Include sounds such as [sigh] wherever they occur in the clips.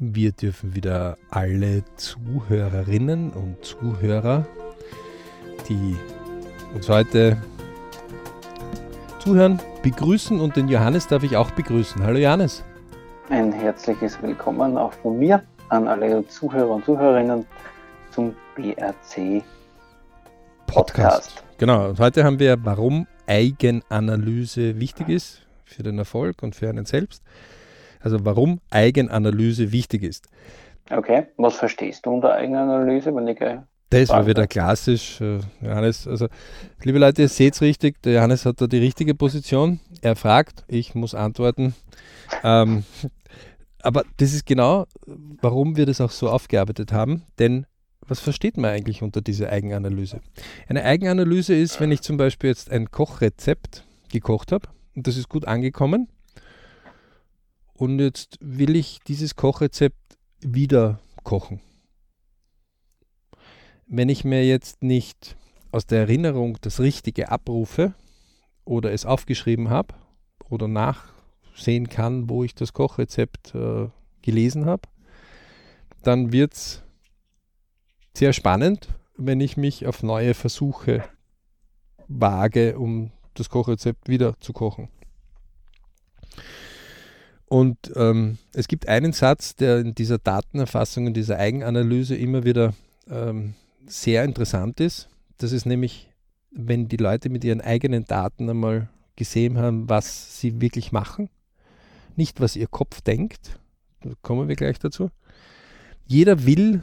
Wir dürfen wieder alle Zuhörerinnen und Zuhörer, die uns heute zuhören, begrüßen und den Johannes darf ich auch begrüßen. Hallo Johannes. Ein herzliches Willkommen auch von mir an alle Zuhörer und Zuhörerinnen zum BRC Podcast. Podcast. Genau, und heute haben wir, warum Eigenanalyse wichtig ist für den Erfolg und für einen selbst. Also warum Eigenanalyse wichtig ist. Okay, was verstehst du unter Eigenanalyse, wenn ich das war wieder klassisch, äh, Johannes. Also, liebe Leute, ihr seht es richtig, der Johannes hat da die richtige Position. Er fragt, ich muss antworten. Ähm, [laughs] aber das ist genau, warum wir das auch so aufgearbeitet haben. Denn was versteht man eigentlich unter dieser Eigenanalyse? Eine Eigenanalyse ist, wenn ich zum Beispiel jetzt ein Kochrezept gekocht habe und das ist gut angekommen und jetzt will ich dieses Kochrezept wieder kochen. Wenn ich mir jetzt nicht aus der Erinnerung das Richtige abrufe oder es aufgeschrieben habe oder nachsehen kann, wo ich das Kochrezept äh, gelesen habe, dann wird es sehr spannend, wenn ich mich auf neue Versuche wage, um das Kochrezept wieder zu kochen. Und ähm, es gibt einen Satz, der in dieser Datenerfassung, in dieser Eigenanalyse immer wieder ähm, sehr interessant ist. Das ist nämlich, wenn die Leute mit ihren eigenen Daten einmal gesehen haben, was sie wirklich machen, nicht was ihr Kopf denkt, da kommen wir gleich dazu. Jeder will,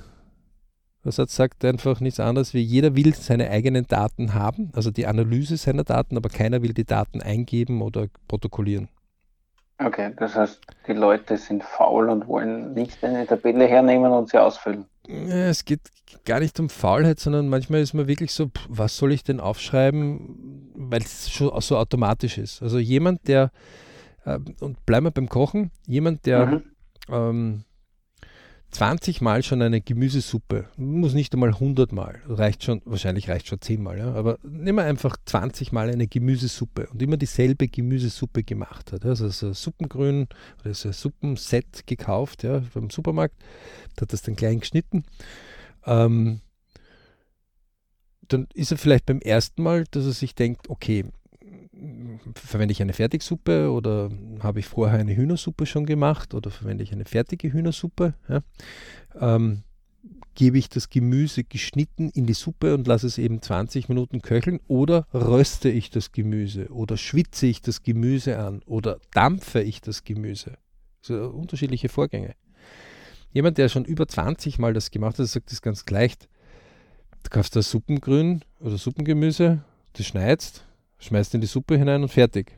was hat sagt einfach nichts anderes wie jeder will seine eigenen Daten haben, also die Analyse seiner Daten, aber keiner will die Daten eingeben oder protokollieren. Okay, das heißt, die Leute sind faul und wollen nicht eine Tabelle hernehmen und sie ausfüllen. Es geht gar nicht um Faulheit, sondern manchmal ist man wirklich so, was soll ich denn aufschreiben, weil es schon so automatisch ist. Also jemand, der, äh, und bleiben wir beim Kochen, jemand, der mhm. ähm, 20 Mal schon eine Gemüsesuppe, muss nicht einmal 100 Mal, reicht schon, wahrscheinlich reicht schon 10 Mal, ja, aber nehmen wir einfach 20 Mal eine Gemüsesuppe und immer dieselbe Gemüsesuppe gemacht hat. Also so ein Suppengrün oder so ein Suppenset gekauft ja, beim Supermarkt, hat das dann klein geschnitten. Ähm, dann ist er vielleicht beim ersten Mal, dass er sich denkt, okay, verwende ich eine Fertigsuppe oder habe ich vorher eine Hühnersuppe schon gemacht oder verwende ich eine fertige Hühnersuppe? Ja? Ähm, gebe ich das Gemüse geschnitten in die Suppe und lasse es eben 20 Minuten köcheln oder röste ich das Gemüse oder schwitze ich das Gemüse an oder dampfe ich das Gemüse? Also unterschiedliche Vorgänge. Jemand, der schon über 20 Mal das gemacht hat, sagt das ganz leicht. Du kaufst da Suppengrün oder Suppengemüse, das schneidest, schmeißt in die Suppe hinein und fertig.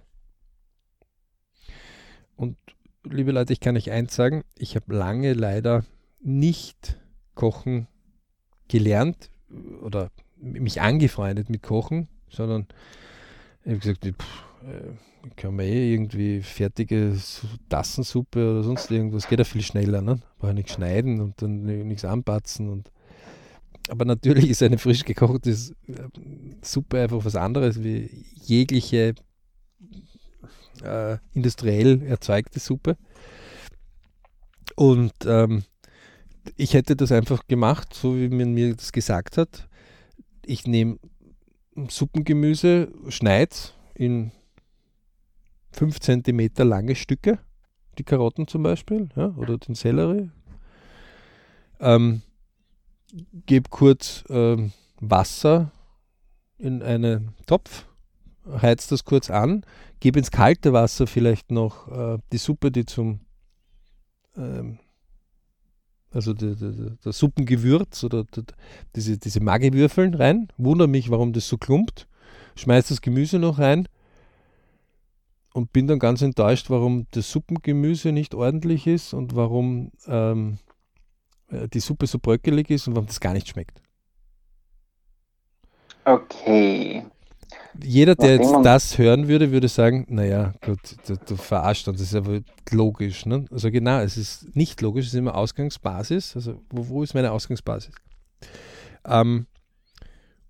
Und liebe Leute, ich kann euch eins sagen, ich habe lange leider nicht kochen gelernt oder mich angefreundet mit Kochen, sondern ich habe gesagt, pff, äh, kann man eh irgendwie fertige Tassensuppe oder sonst irgendwas, geht ja viel schneller, ne? Brauche ich nicht schneiden und dann nichts anpatzen und aber natürlich ist eine frisch gekochte äh, Suppe einfach was anderes wie jegliche äh, industriell erzeugte Suppe. Und ähm, ich hätte das einfach gemacht, so wie man mir das gesagt hat. Ich nehme Suppengemüse, schneide in 5 cm lange Stücke, die Karotten zum Beispiel, ja, oder den Sellerie. Ähm, gebe kurz ähm, Wasser in einen Topf, heiz das kurz an, gebe ins kalte Wasser vielleicht noch äh, die Suppe, die zum, ähm, also die, die, der Suppengewürz oder die, diese, diese Maggiwürfeln rein, wundere mich, warum das so klumpt, schmeiß das Gemüse noch rein und bin dann ganz enttäuscht, warum das Suppengemüse nicht ordentlich ist und warum ähm, äh, die Suppe so bröckelig ist und warum das gar nicht schmeckt. Okay. Jeder, der jetzt das hören würde, würde sagen, naja, gut, du, du verarscht uns, das ist aber logisch. Ne? Also genau, es ist nicht logisch, es ist immer Ausgangsbasis. Also wo, wo ist meine Ausgangsbasis? Ähm,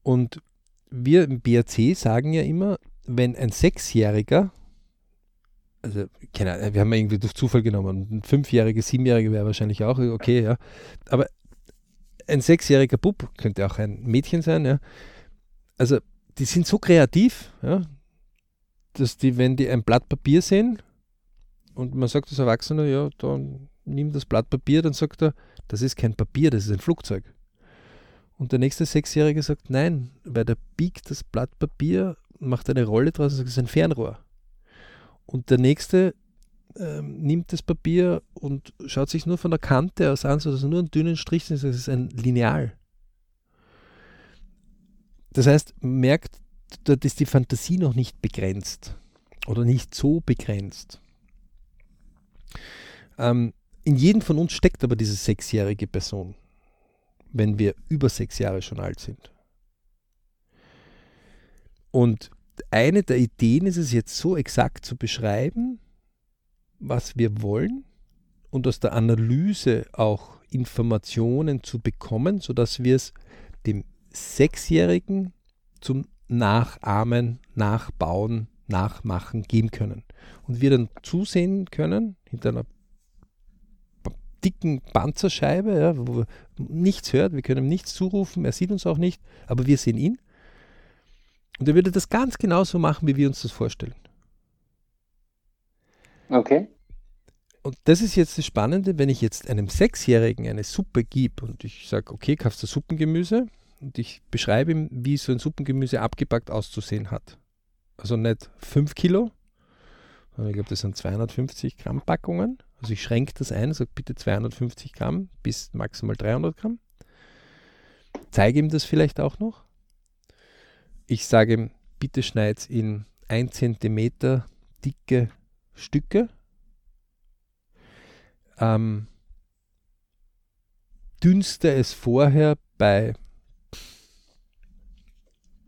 und wir im BRC sagen ja immer, wenn ein Sechsjähriger also, keine, wir haben irgendwie durch Zufall genommen. Ein Fünfjähriger, Siebenjähriger wäre wahrscheinlich auch okay, ja. Aber ein sechsjähriger Bub könnte auch ein Mädchen sein, ja. Also, die sind so kreativ, ja, dass die, wenn die ein Blatt Papier sehen und man sagt als Erwachsener, ja, dann nimm das Blatt Papier, dann sagt er, das ist kein Papier, das ist ein Flugzeug. Und der nächste Sechsjährige sagt, nein, weil der biegt das Blatt Papier, macht eine Rolle draus und sagt, es ist ein Fernrohr. Und der nächste ähm, nimmt das Papier und schaut sich nur von der Kante aus an, sodass er nur einen dünnen Strich ist, es ist ein Lineal. Das heißt, merkt, dort ist die Fantasie noch nicht begrenzt oder nicht so begrenzt. Ähm, in jedem von uns steckt aber diese sechsjährige Person, wenn wir über sechs Jahre schon alt sind. Und eine der Ideen ist es jetzt so exakt zu beschreiben, was wir wollen und aus der Analyse auch Informationen zu bekommen, sodass wir es dem Sechsjährigen zum Nachahmen, Nachbauen, Nachmachen geben können. Und wir dann zusehen können, hinter einer dicken Panzerscheibe, ja, wo nichts hört, wir können ihm nichts zurufen, er sieht uns auch nicht, aber wir sehen ihn. Und er würde das ganz genauso machen, wie wir uns das vorstellen. Okay. Und das ist jetzt das Spannende, wenn ich jetzt einem Sechsjährigen eine Suppe gebe und ich sage, okay, kaufst du Suppengemüse und ich beschreibe ihm, wie so ein Suppengemüse abgepackt auszusehen hat. Also nicht 5 Kilo, sondern ich glaube, das sind 250 Gramm Packungen. Also ich schränke das ein, sage bitte 250 Gramm bis maximal 300 Gramm. Zeige ihm das vielleicht auch noch. Ich sage bitte schneid in 1 cm dicke Stücke. Ähm, dünste es vorher bei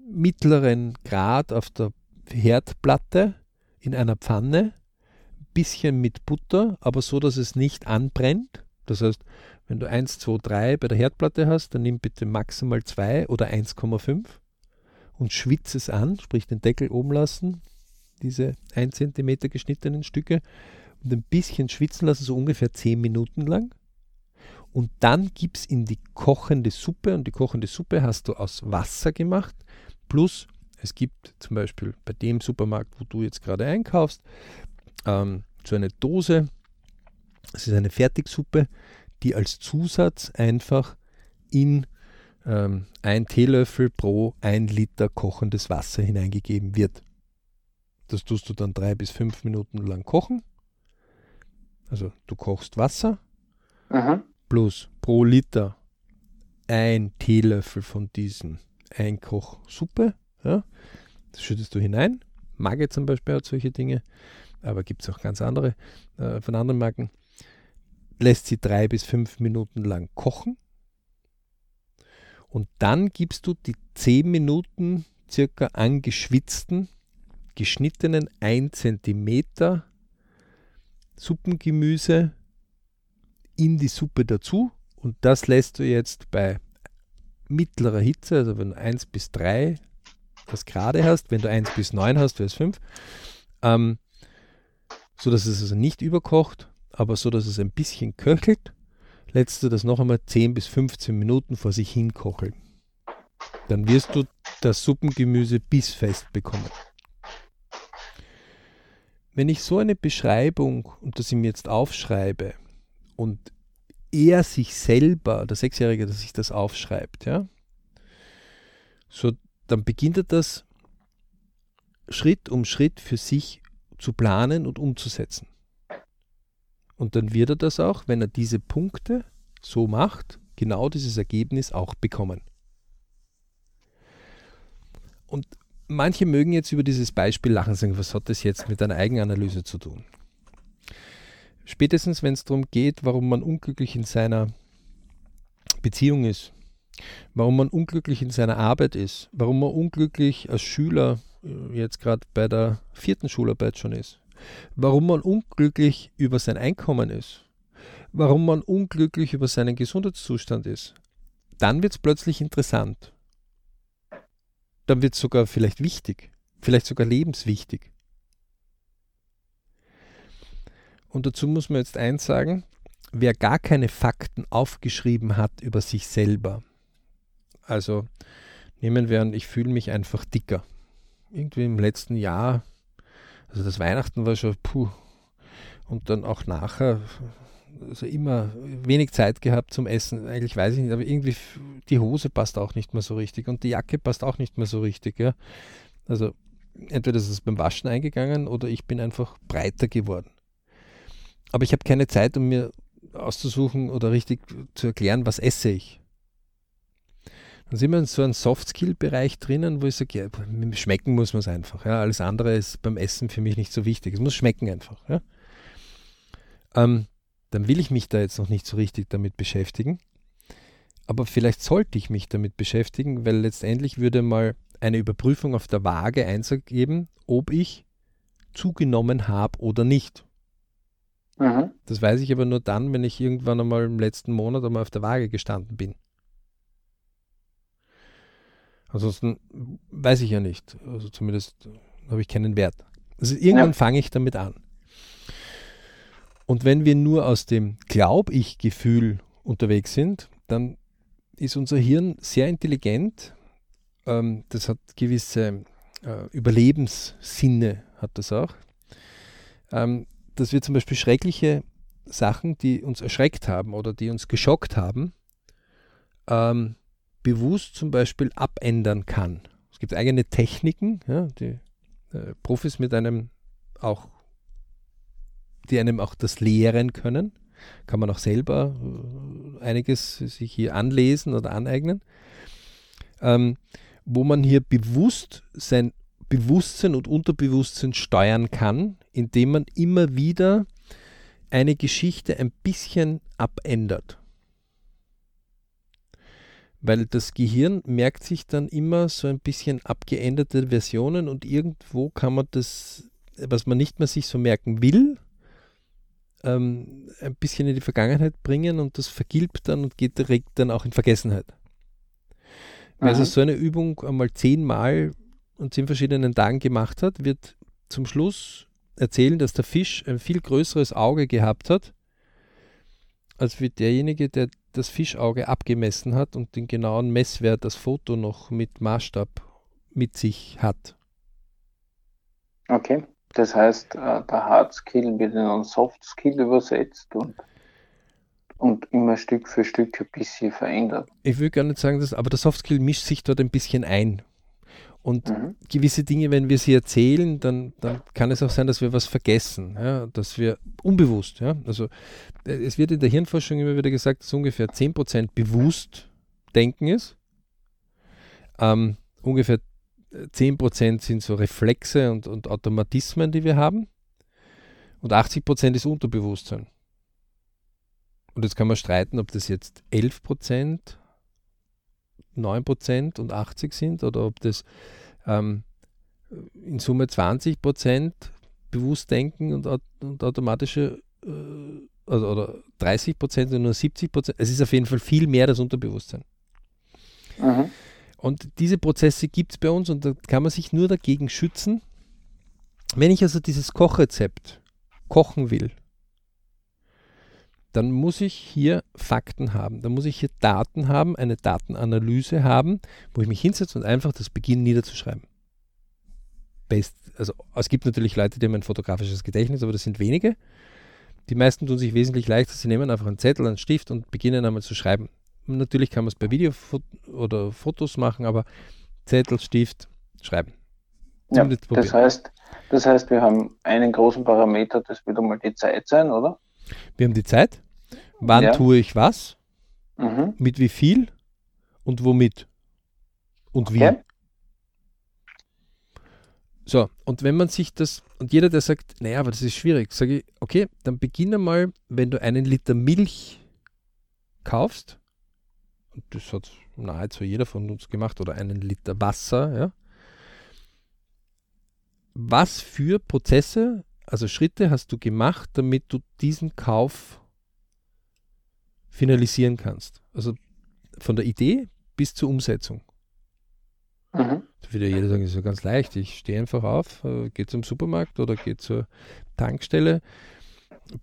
mittleren Grad auf der Herdplatte in einer Pfanne, bisschen mit Butter, aber so, dass es nicht anbrennt. Das heißt, wenn du 1, 2, 3 bei der Herdplatte hast, dann nimm bitte maximal 2 oder 1,5 und schwitze es an, sprich den Deckel oben lassen, diese 1 cm geschnittenen Stücke und ein bisschen schwitzen lassen, so ungefähr 10 Minuten lang. Und dann gib es in die kochende Suppe und die kochende Suppe hast du aus Wasser gemacht, plus es gibt zum Beispiel bei dem Supermarkt, wo du jetzt gerade einkaufst, ähm, so eine Dose, es ist eine Fertigsuppe, die als Zusatz einfach in ähm, ein Teelöffel pro ein Liter kochendes Wasser hineingegeben wird. Das tust du dann drei bis fünf Minuten lang kochen. Also du kochst Wasser Aha. plus pro Liter ein Teelöffel von diesem Einkochsuppe. Ja. Das schüttest du hinein. Magge zum Beispiel hat solche Dinge, aber gibt es auch ganz andere äh, von anderen Marken. Lässt sie drei bis fünf Minuten lang kochen und dann gibst du die 10 Minuten circa angeschwitzten, geschnittenen 1 cm Suppengemüse in die Suppe dazu. Und das lässt du jetzt bei mittlerer Hitze, also wenn du 1 bis 3 das gerade hast, wenn du 1 bis 9 hast, wäre es 5, ähm, so dass es also nicht überkocht, aber so dass es ein bisschen köchelt lässt du das noch einmal 10 bis 15 Minuten vor sich hin kocheln. Dann wirst du das Suppengemüse bissfest bekommen. Wenn ich so eine Beschreibung und das ihm jetzt aufschreibe und er sich selber, der Sechsjährige, dass sich das aufschreibt, ja, so dann beginnt er das Schritt um Schritt für sich zu planen und umzusetzen. Und dann wird er das auch, wenn er diese Punkte so macht, genau dieses Ergebnis auch bekommen. Und manche mögen jetzt über dieses Beispiel lachen und sagen, was hat das jetzt mit einer Eigenanalyse zu tun? Spätestens, wenn es darum geht, warum man unglücklich in seiner Beziehung ist, warum man unglücklich in seiner Arbeit ist, warum man unglücklich als Schüler äh, jetzt gerade bei der vierten Schularbeit schon ist, warum man unglücklich über sein Einkommen ist, warum man unglücklich über seinen Gesundheitszustand ist, dann wird es plötzlich interessant. Dann wird es sogar vielleicht wichtig, vielleicht sogar lebenswichtig. Und dazu muss man jetzt eins sagen, wer gar keine Fakten aufgeschrieben hat über sich selber, also nehmen wir an, ich fühle mich einfach dicker. Irgendwie im letzten Jahr, also das Weihnachten war schon puh. Und dann auch nachher, also immer wenig Zeit gehabt zum Essen. Eigentlich weiß ich nicht, aber irgendwie die Hose passt auch nicht mehr so richtig und die Jacke passt auch nicht mehr so richtig. Ja? Also entweder ist es beim Waschen eingegangen oder ich bin einfach breiter geworden. Aber ich habe keine Zeit, um mir auszusuchen oder richtig zu erklären, was esse ich. Dann sind wir in so einem Soft-Skill-Bereich drinnen, wo ich sage, ja, schmecken muss man es einfach. Ja. Alles andere ist beim Essen für mich nicht so wichtig. Es muss schmecken einfach. Ja. Ähm, dann will ich mich da jetzt noch nicht so richtig damit beschäftigen. Aber vielleicht sollte ich mich damit beschäftigen, weil letztendlich würde mal eine Überprüfung auf der Waage einzugeben, ob ich zugenommen habe oder nicht. Mhm. Das weiß ich aber nur dann, wenn ich irgendwann einmal im letzten Monat einmal auf der Waage gestanden bin. Ansonsten weiß ich ja nicht. Also zumindest habe ich keinen Wert. Also irgendwann ja. fange ich damit an. Und wenn wir nur aus dem Glaub-ich-Gefühl unterwegs sind, dann ist unser Hirn sehr intelligent. Ähm, das hat gewisse äh, Überlebenssinne, hat das auch. Ähm, dass wir zum Beispiel schreckliche Sachen, die uns erschreckt haben oder die uns geschockt haben, ähm, bewusst zum Beispiel abändern kann. Es gibt eigene Techniken, ja, die äh, Profis mit einem auch, die einem auch das lehren können. Kann man auch selber äh, einiges sich hier anlesen oder aneignen. Ähm, wo man hier bewusst sein Bewusstsein und Unterbewusstsein steuern kann, indem man immer wieder eine Geschichte ein bisschen abändert weil das Gehirn merkt sich dann immer so ein bisschen abgeänderte Versionen und irgendwo kann man das, was man nicht mehr sich so merken will, ähm, ein bisschen in die Vergangenheit bringen und das vergilbt dann und geht direkt dann auch in Vergessenheit. Wer also so eine Übung einmal zehnmal und zehn verschiedenen Tagen gemacht hat, wird zum Schluss erzählen, dass der Fisch ein viel größeres Auge gehabt hat, als wie derjenige, der das Fischauge abgemessen hat und den genauen Messwert das Foto noch mit Maßstab mit sich hat. Okay, das heißt, äh, der Hard Skill wird in einen Soft Skill übersetzt und, und immer Stück für Stück ein bisschen verändert. Ich will gar nicht sagen, dass, aber der Soft Skill mischt sich dort ein bisschen ein. Und mhm. gewisse Dinge, wenn wir sie erzählen, dann, dann kann es auch sein, dass wir was vergessen, ja, dass wir unbewusst, ja, also äh, es wird in der Hirnforschung immer wieder gesagt, dass ungefähr 10% bewusst denken ist. Ähm, ungefähr 10% sind so Reflexe und, und Automatismen, die wir haben. Und 80% ist Unterbewusstsein. Und jetzt kann man streiten, ob das jetzt 11%, 9% und 80% sind oder ob das ähm, in Summe 20% Bewusstdenken und, und automatische äh, also, oder 30% und nur 70% Es ist auf jeden Fall viel mehr das Unterbewusstsein. Mhm. Und diese Prozesse gibt es bei uns und da kann man sich nur dagegen schützen. Wenn ich also dieses Kochrezept kochen will, dann muss ich hier Fakten haben, dann muss ich hier Daten haben, eine Datenanalyse haben, wo ich mich hinsetze und einfach das beginne niederzuschreiben. Best, also es gibt natürlich Leute, die haben ein fotografisches Gedächtnis, aber das sind wenige. Die meisten tun sich wesentlich leichter, sie nehmen einfach einen Zettel, einen Stift und beginnen einmal zu schreiben. Natürlich kann man es bei Video oder Fotos machen, aber Zettel, Stift, schreiben. Ja, das heißt, das heißt, wir haben einen großen Parameter, das wird einmal die Zeit sein, oder? Wir haben die Zeit, wann ja. tue ich was, mhm. mit wie viel und womit und okay. wie. So, und wenn man sich das, und jeder, der sagt, naja, aber das ist schwierig, sage ich, okay, dann beginne mal, wenn du einen Liter Milch kaufst, und das hat nahezu jeder von uns gemacht, oder einen Liter Wasser, ja, was für Prozesse, also Schritte hast du gemacht, damit du diesen Kauf finalisieren kannst. Also von der Idee bis zur Umsetzung. Mhm. Da würde jeder sagen, das ist ja ganz leicht. Ich stehe einfach auf, äh, gehe zum Supermarkt oder gehe zur Tankstelle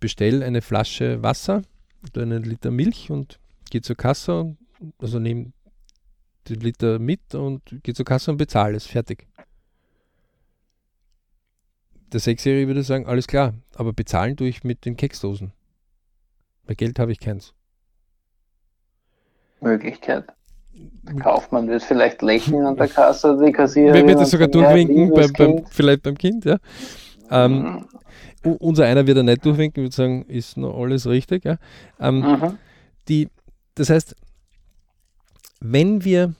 bestelle eine Flasche Wasser oder einen Liter Milch und gehe zur Kasse, also nehme den Liter mit und gehe zur Kasse und bezahle es. Fertig. Der Sechsjährige würde sagen, alles klar, aber bezahlen tue ich mit den Keksdosen. Bei Geld habe ich keins. Möglichkeit. Der Kaufmann wird vielleicht lächeln an der Kasse, die Kassiererin. Wer wird das sogar durchwinken, beim, beim, vielleicht beim Kind, ja. Ähm, mhm. Unser einer wird er nicht durchwinken, würde sagen, ist noch alles richtig. Ja. Ähm, mhm. die, das heißt, wenn wir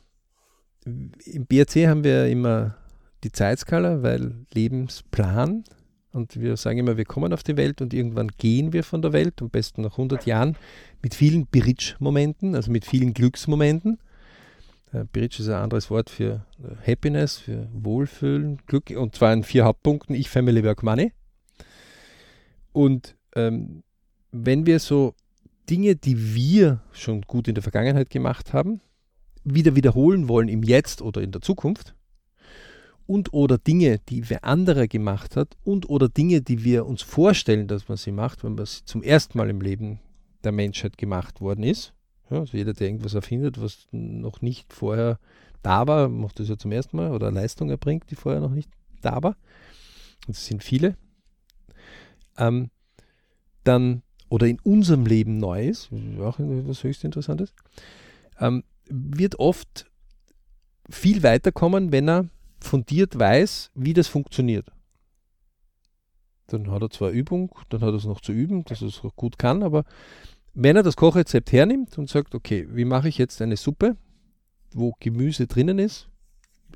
im BRC haben wir immer die Zeitskala, weil Lebensplan und wir sagen immer, wir kommen auf die Welt und irgendwann gehen wir von der Welt, am besten nach 100 Jahren, mit vielen Bridge-Momenten, also mit vielen Glücksmomenten. Äh, Bridge ist ein anderes Wort für äh, Happiness, für Wohlfühlen, Glück, und zwar in vier Hauptpunkten, ich, Family, Work, Money. Und ähm, wenn wir so Dinge, die wir schon gut in der Vergangenheit gemacht haben, wieder wiederholen wollen im Jetzt oder in der Zukunft, und oder Dinge, die wer anderer gemacht hat und oder Dinge, die wir uns vorstellen, dass man sie macht, wenn man sie zum ersten Mal im Leben der Menschheit gemacht worden ist. Ja, also jeder, der irgendwas erfindet, was noch nicht vorher da war, macht das ja zum ersten Mal oder Leistung erbringt, die vorher noch nicht da war. Und das sind viele. Ähm, dann, oder in unserem Leben neu ist, auch etwas höchst Interessantes, ähm, wird oft viel weiterkommen, wenn er fundiert weiß, wie das funktioniert. Dann hat er zwar Übung, dann hat er es noch zu üben, dass er es gut kann, aber wenn er das Kochrezept hernimmt und sagt, okay, wie mache ich jetzt eine Suppe, wo Gemüse drinnen ist,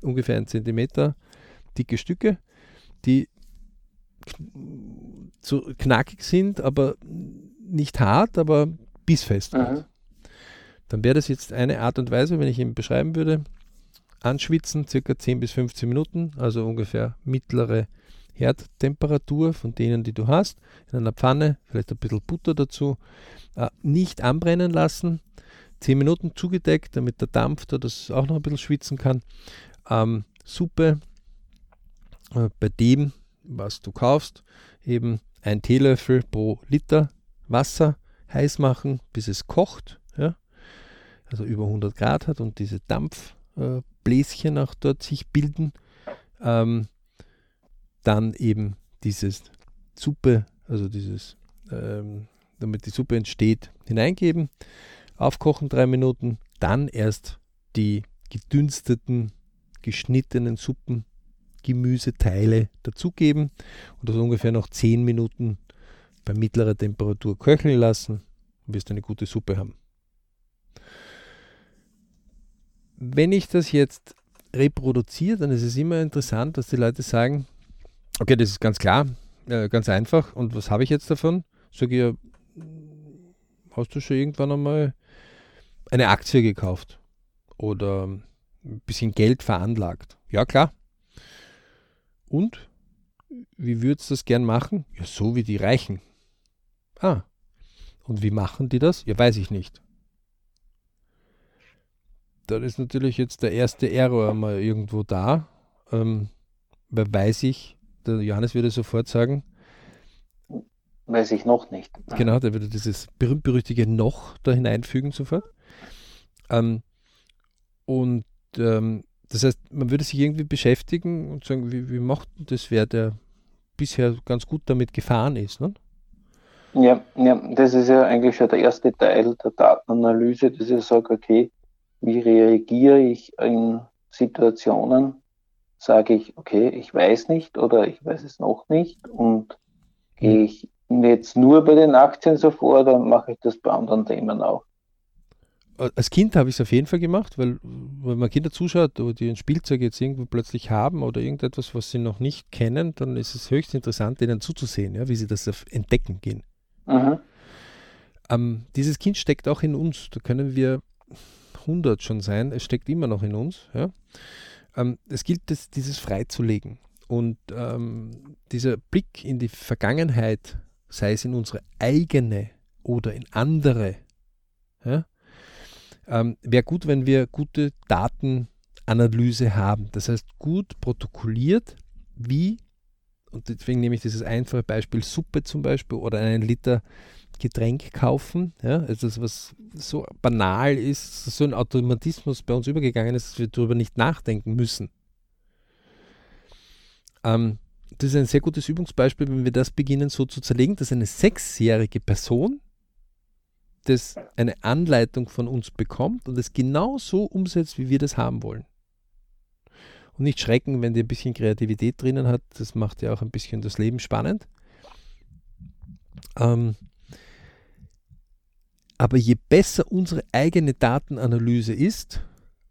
ungefähr ein Zentimeter dicke Stücke, die so knackig sind, aber nicht hart, aber bissfest. Mhm. Dann wäre das jetzt eine Art und Weise, wenn ich ihm beschreiben würde, anschwitzen, circa 10 bis 15 Minuten, also ungefähr mittlere Herdtemperatur von denen, die du hast, in einer Pfanne, vielleicht ein bisschen Butter dazu, äh, nicht anbrennen lassen, 10 Minuten zugedeckt, damit der Dampf da das auch noch ein bisschen schwitzen kann. Ähm, Suppe äh, bei dem, was du kaufst, eben ein Teelöffel pro Liter Wasser heiß machen, bis es kocht, ja? also über 100 Grad hat und diese Dampfbläschen äh, auch dort sich bilden. Ähm, dann eben dieses Suppe, also dieses, ähm, damit die Suppe entsteht, hineingeben, aufkochen drei Minuten, dann erst die gedünsteten, geschnittenen Suppen, Gemüseteile dazugeben und das ungefähr noch zehn Minuten bei mittlerer Temperatur köcheln lassen wirst eine gute Suppe haben. Wenn ich das jetzt reproduziere, dann ist es immer interessant, dass die Leute sagen, Okay, das ist ganz klar, äh, ganz einfach. Und was habe ich jetzt davon? Sag ich ja, hast du schon irgendwann einmal eine Aktie gekauft oder ein bisschen Geld veranlagt? Ja, klar. Und? Wie würdest du das gern machen? Ja, so wie die Reichen. Ah. Und wie machen die das? Ja, weiß ich nicht. Dann ist natürlich jetzt der erste Error mal irgendwo da. Ähm, weil weiß ich, der Johannes würde sofort sagen. Weiß ich noch nicht. Genau, der würde dieses berühmt-berüchtige noch da hineinfügen sofort. Ähm, und ähm, das heißt, man würde sich irgendwie beschäftigen und sagen, wie, wie macht das wer, der bisher ganz gut damit gefahren ist. Ne? Ja, ja, das ist ja eigentlich schon der erste Teil der Datenanalyse, dass ich sage, okay, wie reagiere ich in Situationen, sage ich, okay, ich weiß nicht oder ich weiß es noch nicht und gehe ich jetzt nur bei den Aktien so vor, dann mache ich das bei anderen Themen auch. Als Kind habe ich es auf jeden Fall gemacht, weil wenn man Kinder zuschaut, oder die ein Spielzeug jetzt irgendwo plötzlich haben oder irgendetwas, was sie noch nicht kennen, dann ist es höchst interessant, denen zuzusehen, ja, wie sie das entdecken gehen. Mhm. Ähm, dieses Kind steckt auch in uns. Da können wir 100 schon sein. Es steckt immer noch in uns. Ja. Ähm, es gilt, das, dieses freizulegen. Und ähm, dieser Blick in die Vergangenheit, sei es in unsere eigene oder in andere, ja, ähm, wäre gut, wenn wir gute Datenanalyse haben. Das heißt, gut protokolliert, wie und deswegen nehme ich dieses einfache Beispiel Suppe zum Beispiel oder einen Liter Getränk kaufen. Ja, also das, was so banal ist, so ein Automatismus bei uns übergegangen ist, dass wir darüber nicht nachdenken müssen. Ähm, das ist ein sehr gutes Übungsbeispiel, wenn wir das beginnen so zu zerlegen, dass eine sechsjährige Person das eine Anleitung von uns bekommt und es genau so umsetzt, wie wir das haben wollen. Und nicht schrecken, wenn die ein bisschen Kreativität drinnen hat. Das macht ja auch ein bisschen das Leben spannend. Ähm, aber je besser unsere eigene Datenanalyse ist,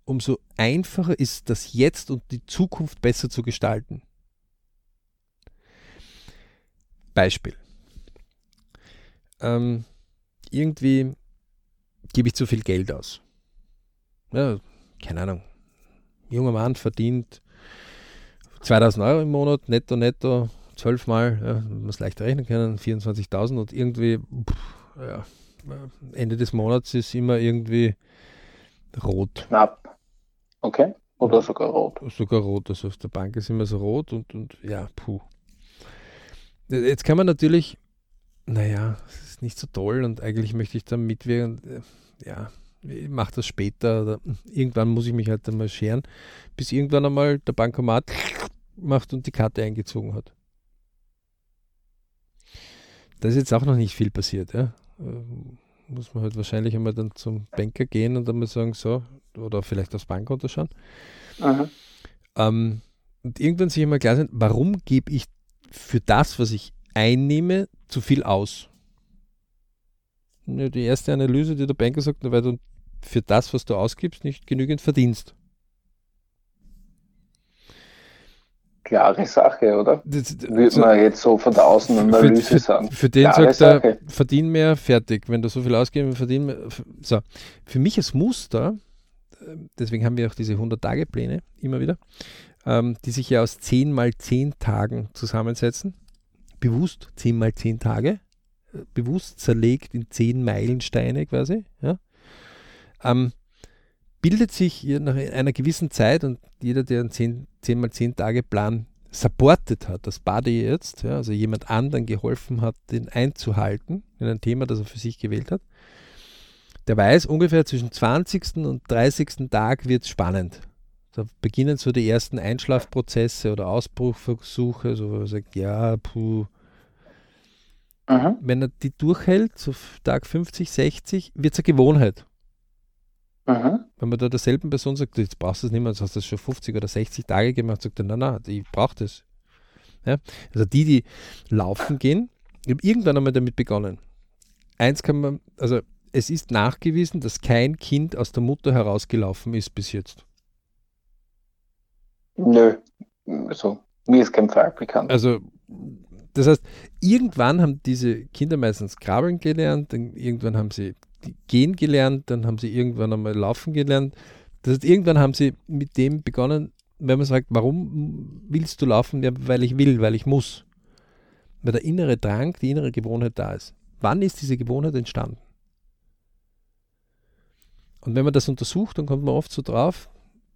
umso einfacher ist das Jetzt und die Zukunft besser zu gestalten. Beispiel. Ähm, irgendwie gebe ich zu viel Geld aus. Ja, keine Ahnung. Ein junger Mann verdient 2000 Euro im Monat, netto, netto, zwölfmal, ja, man muss leicht rechnen können, 24.000 und irgendwie, pff, ja, Ende des Monats ist immer irgendwie rot. Knapp. Okay. Oder sogar rot. Sogar rot. Also auf der Bank ist immer so rot und, und ja, puh. Jetzt kann man natürlich, naja, es ist nicht so toll und eigentlich möchte ich da mitwirken. Ja, ich mache das später oder irgendwann muss ich mich halt einmal scheren, bis irgendwann einmal der Bankomat macht und die Karte eingezogen hat. Da ist jetzt auch noch nicht viel passiert. Ja? Ähm, muss man halt wahrscheinlich einmal dann zum Banker gehen und einmal sagen, so, oder vielleicht aufs Bankkonto schauen. Ähm, und irgendwann sich einmal klar sein, warum gebe ich für das, was ich einnehme, zu viel aus? Die erste Analyse, die der Banker sagt, weil du für das, was du ausgibst, nicht genügend verdienst. Klare Sache, oder? Das, Würde man jetzt so von der Außenanalyse für, sagen. Für den klare sagt er, verdien mehr, verdien Wenn du so viel ausgibst, verdien mehr. So, für mich als Muster, äh, deswegen haben wir auch diese 100-Tage-Pläne immer wieder, ähm, die sich ja aus 10 mal 10 Tagen zusammensetzen. Bewusst 10 mal 10 Tage, äh, bewusst zerlegt in 10 Meilensteine quasi. Ja? Ähm, bildet sich nach einer gewissen Zeit und jeder, der einen 10, 10 mal 10 Tage Plan supportet hat, das Body jetzt, ja, also jemand anderen geholfen hat, den einzuhalten in ein Thema, das er für sich gewählt hat, der weiß ungefähr zwischen 20. und 30. Tag wird es spannend. Da beginnen so die ersten Einschlafprozesse oder Ausbruchversuche, so wo er sagt, ja, puh. Mhm. Wenn er die durchhält, so Tag 50, 60, wird es eine Gewohnheit. Mhm. Wenn man da derselben Person sagt, jetzt brauchst du es nicht mehr, jetzt hast du das schon 50 oder 60 Tage gemacht, sagt er, nein, nein, ich brauche das. Ja? Also die, die laufen gehen, ich habe irgendwann einmal damit begonnen. Eins kann man, also es ist nachgewiesen, dass kein Kind aus der Mutter herausgelaufen ist bis jetzt. Nö, also mir ist kein Fall bekannt. Also das heißt, irgendwann haben diese Kinder meistens krabbeln gelernt, dann irgendwann haben sie gehen gelernt, dann haben sie irgendwann einmal laufen gelernt. Das heißt, irgendwann haben sie mit dem begonnen, wenn man sagt, warum willst du laufen? Ja, weil ich will, weil ich muss. Weil der innere Drang, die innere Gewohnheit da ist. Wann ist diese Gewohnheit entstanden? Und wenn man das untersucht, dann kommt man oft so drauf,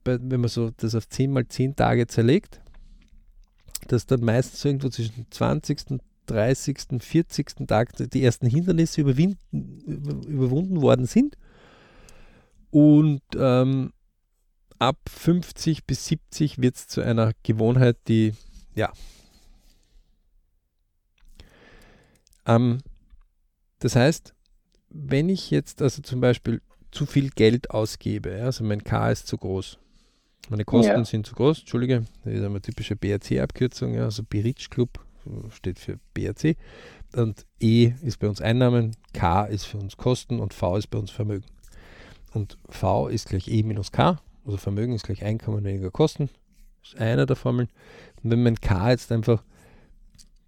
wenn man so das auf 10 mal 10 Tage zerlegt, dass dann meistens irgendwo zwischen 20. 30., 40. Tag die ersten Hindernisse überwunden worden sind. Und ähm, ab 50 bis 70 wird es zu einer Gewohnheit, die, ja. Ähm, das heißt, wenn ich jetzt also zum Beispiel zu viel Geld ausgebe, also mein K ist zu groß, meine Kosten ja. sind zu groß, Entschuldige, das ist eine typische BRC-Abkürzung, ja, also Berich Club, steht für BRC. Und E ist bei uns Einnahmen, K ist für uns Kosten und V ist bei uns Vermögen. Und V ist gleich E minus K, also Vermögen ist gleich Einkommen weniger Kosten. Das ist einer der Formeln. Und wenn mein K jetzt einfach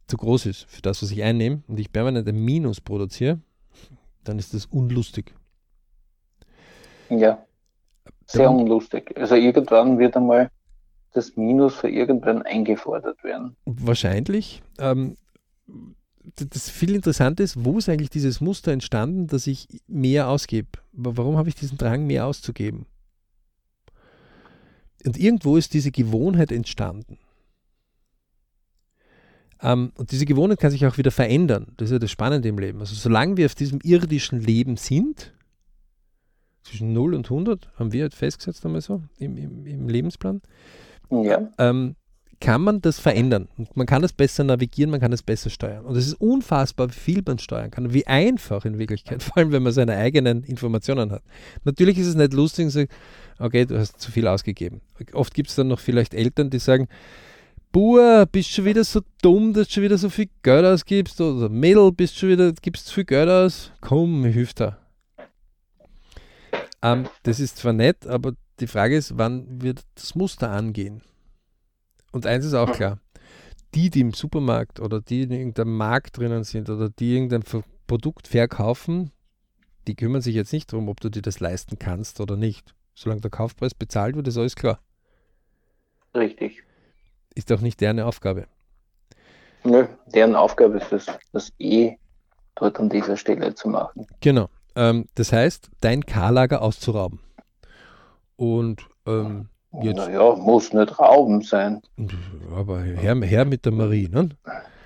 zu groß ist für das, was ich einnehme und ich permanent ein Minus produziere, dann ist das unlustig. Ja, sehr unlustig. Also irgendwann wird einmal das Minus für irgendwann eingefordert werden. Wahrscheinlich. Ähm, das viel Interessante ist, wo ist eigentlich dieses Muster entstanden, dass ich mehr ausgebe? Warum habe ich diesen Drang, mehr auszugeben? Und irgendwo ist diese Gewohnheit entstanden. Ähm, und diese Gewohnheit kann sich auch wieder verändern. Das ist ja das Spannende im Leben. Also solange wir auf diesem irdischen Leben sind, zwischen 0 und 100, haben wir halt festgesetzt einmal so im, im, im Lebensplan, Ja. ähm, kann man das verändern. Man kann das besser navigieren, man kann es besser steuern. Und es ist unfassbar, wie viel man steuern kann. Wie einfach in Wirklichkeit, [laughs] vor allem wenn man seine eigenen Informationen hat. Natürlich ist es nicht lustig und okay, du hast zu viel ausgegeben. Oft gibt es dann noch vielleicht Eltern, die sagen, Bur, bist schon wieder so dumm, dass du schon wieder so viel Geld ausgibst. Oder Mädel, bist schon wieder, gibst zu viel Geld aus. Komm, ich hilf da. Ähm, das ist zwar nett, aber die Frage ist, wann wird das Muster angehen? Und eins ist auch klar, die, die im Supermarkt oder die, die in irgendeinem Markt drinnen sind oder die irgendein Produkt verkaufen, die kümmern sich jetzt nicht darum, ob du dir das leisten kannst oder nicht. Solange der Kaufpreis bezahlt wird, ist alles klar. Richtig. Ist auch nicht deren Aufgabe. Nö, deren Aufgabe ist es, das eh dort an dieser Stelle zu machen. Genau. Ähm, das heißt, dein K-Lager auszurauben. Und ähm, jetzt, Naja, muss nicht Rauben sein. aber her, her mit der Marie, ne?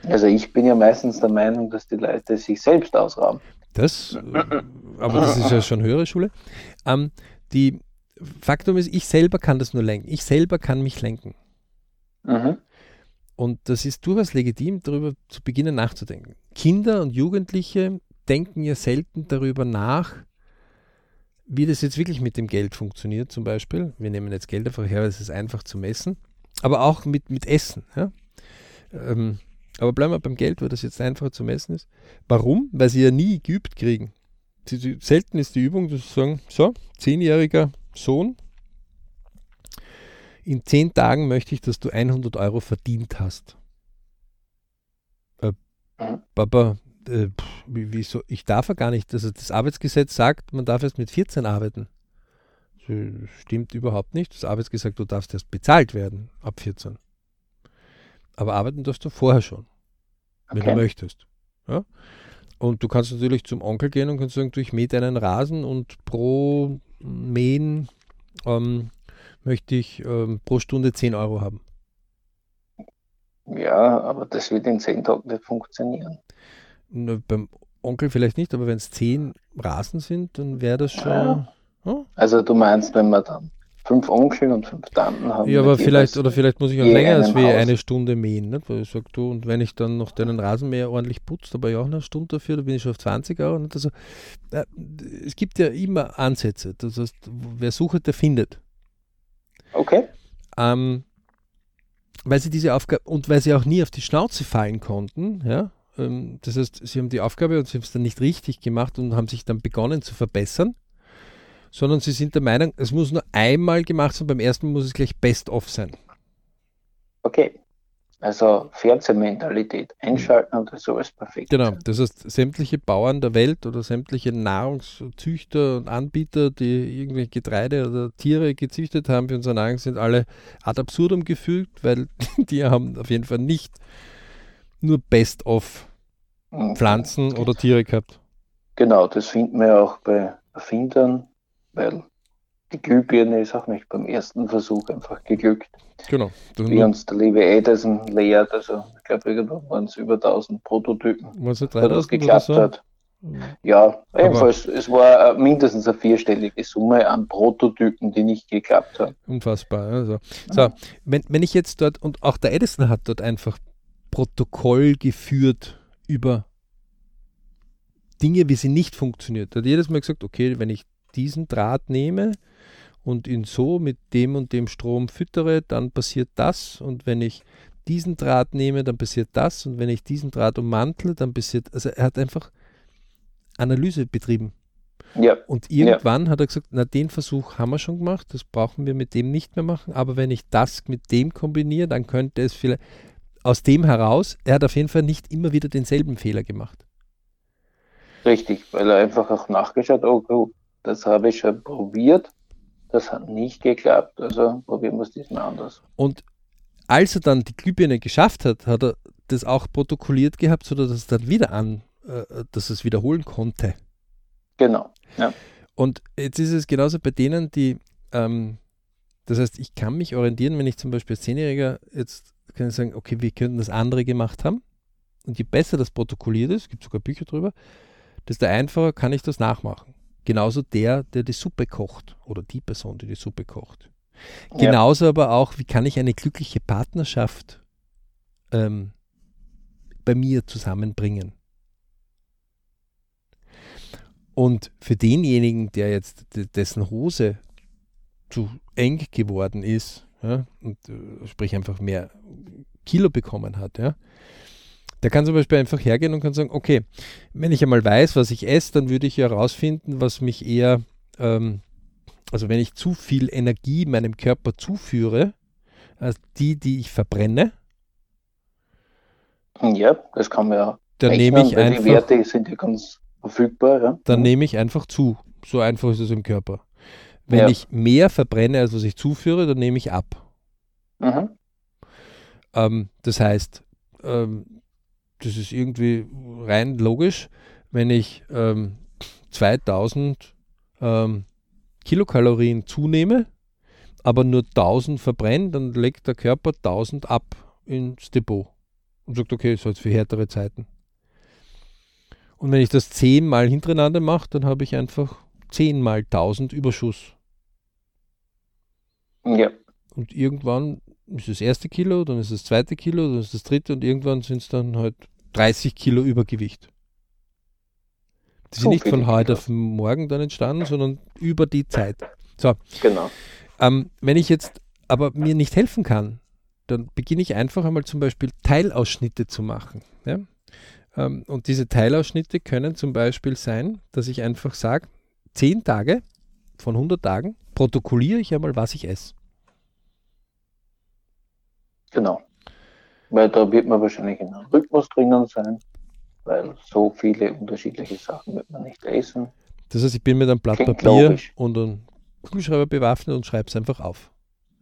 Also ich bin ja meistens der Meinung, dass die Leute sich selbst ausrauben. Das, äh, aber das ist ja schon höhere Schule. Ähm, die Faktum ist, ich selber kann das nur lenken. Ich selber kann mich lenken. Mhm. Und das ist durchaus legitim, darüber zu beginnen nachzudenken. Kinder und Jugendliche denken ja selten darüber nach, wie das jetzt wirklich mit dem Geld funktioniert, zum Beispiel. Wir nehmen jetzt Geld einfach her, weil es ist einfach zu messen. Aber auch mit, mit Essen. Ja? Ähm, aber bleiben wir beim Geld, weil das jetzt einfacher zu messen ist. Warum? Weil sie ja nie geübt kriegen. Sie, sie, selten ist die Übung, dass sie sagen, so, zehnjähriger Sohn, in zehn Tagen möchte ich, dass du 100 Euro verdient hast. Äh. Papa, äh, wieso? Ich darf ja gar nicht. Also das Arbeitsgesetz sagt, man darf erst mit 14 arbeiten. Das stimmt überhaupt nicht. Das Arbeitsgesetz sagt, du darfst erst bezahlt werden ab 14. Aber arbeiten darfst du vorher schon, wenn du möchtest. Ja? Und du kannst natürlich zum Onkel gehen und kannst sagen, du, ich mähe deinen Rasen und pro Mähen ähm, möchte ich ähm, pro Stunde 10 Euro haben. Ja, aber das wird in zehn Tagen nicht funktionieren. Na, beim Onkel vielleicht nicht, aber wenn es 10 Rasen sind, dann wäre das schon. Ja. Ja, Also du meinst, wenn wir dann fünf Onkel und fünf Tanten haben. ja aber vielleicht, oder vielleicht muss ich auch länger als wie eine Stunde mähen. Nicht? Weil ich sag, du, und wenn ich dann noch deinen Rasenmäher ordentlich putze, da brauche ich auch eine Stunde dafür, da bin ich schon auf 20 Euro. Nicht? Also, äh, es gibt ja immer Ansätze. Das heißt, wer sucht, der findet. Okay. Ähm, weil sie diese Aufgabe und weil sie auch nie auf die Schnauze fallen konnten, ja. Ähm, das heißt, sie haben die Aufgabe und sie haben es dann nicht richtig gemacht und haben sich dann begonnen zu verbessern, sondern sie sind der Meinung, es muss nur einmal gemacht sein, beim ersten Mal muss es gleich best of sein. Okay. Also Fernsehmentalität einschalten und das ist perfekt. Genau, das heißt, sämtliche Bauern der Welt oder sämtliche Nahrungszüchter und Anbieter, die irgendwelche Getreide oder Tiere gezüchtet haben für unsere Nahrung, sind alle ad absurdum gefügt, weil [laughs] die haben auf jeden Fall nicht nur best of Mhm. Pflanzen oder Tiere gehabt. Genau, das finden wir auch bei Erfindern, weil die Glühbirne ist auch nicht beim ersten Versuch einfach geglückt. Genau. Das Wie uns der liebe Edison lehrt, also ich glaube irgendwann waren es über 1000 Prototypen, waren es das 3000 oder geklappt so? hat. Ja, ebenfalls, es war äh, mindestens eine vierstellige Summe an Prototypen, die nicht geklappt haben. Unfassbar. Also. So, wenn, wenn ich jetzt dort, und auch der Edison hat dort einfach Protokoll geführt über Dinge, wie sie nicht funktioniert. Er hat jedes Mal gesagt, okay, wenn ich diesen Draht nehme und ihn so mit dem und dem Strom füttere, dann passiert das. Und wenn ich diesen Draht nehme, dann passiert das. Und wenn ich diesen Draht ummantle, dann passiert. Also er hat einfach Analyse betrieben. Ja, Und irgendwann hat er gesagt, na den Versuch haben wir schon gemacht, das brauchen wir mit dem nicht mehr machen, aber wenn ich das mit dem kombiniere, dann könnte es vielleicht aus dem heraus, er hat auf jeden Fall nicht immer wieder denselben Fehler gemacht. richtig, weil er einfach auch nachgeschaut, oh gut, das habe ich schon probiert, das hat nicht geklappt, also probieren wir es diesmal anders. Und als er dann die Glühbirne geschafft hat, hat er das auch protokolliert gehabt, sodass es dann wieder an, äh, dass es wiederholen konnte. Genau. Und jetzt ist es genauso bei denen, die, ähm, das heißt, ich kann mich orientieren, wenn ich zum Beispiel als Zehnjähriger jetzt kann ich sagen, okay, wir könnten das andere gemacht haben. Und je besser das protokolliert ist, gibt sogar Bücher drüber, desto einfacher kann ich das nachmachen. Genauso der, der die Suppe kocht oder die Person, die die Suppe kocht. Ja. Genauso aber auch, wie kann ich eine glückliche Partnerschaft ähm, bei mir zusammenbringen. Und für denjenigen, der jetzt dessen Hose zu eng geworden ist, ja, und äh, sprich einfach mehr Kilo bekommen hat, ja, der kann zum Beispiel einfach hergehen und kann sagen, okay, wenn ich einmal weiß, was ich esse, dann würde ich herausfinden, was mich eher, ähm, also wenn ich zu viel Energie meinem Körper zuführe, als die, die ich verbrenne. Ja, das kann man ja. Dann nehme ich einfach, die Werte sind ja ganz verfügbar. Ja? Dann nehme ich einfach zu. So einfach ist es im Körper. Wenn ja. ich mehr verbrenne, als was ich zuführe, dann nehme ich ab. Mhm. Ähm, das heißt, ähm, das ist irgendwie rein logisch, wenn ich ähm, 2000 ähm, Kilokalorien zunehme, aber nur 1000 verbrenne, dann legt der Körper 1000 ab ins Depot und sagt, okay, so jetzt für härtere Zeiten. Und wenn ich das zehnmal hintereinander mache, dann habe ich einfach zehnmal 1000 Überschuss. Ja. Und irgendwann ist das erste Kilo, dann ist das zweite Kilo, dann ist das dritte und irgendwann sind es dann halt 30 Kilo Übergewicht. Die sind nicht von heute auf morgen dann entstanden, sondern über die Zeit. So. Genau. Ähm, wenn ich jetzt aber mir nicht helfen kann, dann beginne ich einfach einmal zum Beispiel Teilausschnitte zu machen. Ja? Ähm, und diese Teilausschnitte können zum Beispiel sein, dass ich einfach sage, 10 Tage von 100 Tagen protokolliere ich einmal, was ich esse. Genau. Weil da wird man wahrscheinlich in einem Rhythmus drinnen sein, weil so viele unterschiedliche Sachen wird man nicht essen. Das heißt, ich bin mit einem Blatt Klingt Papier logisch. und einem Kugelschreiber bewaffnet und schreibe es einfach auf.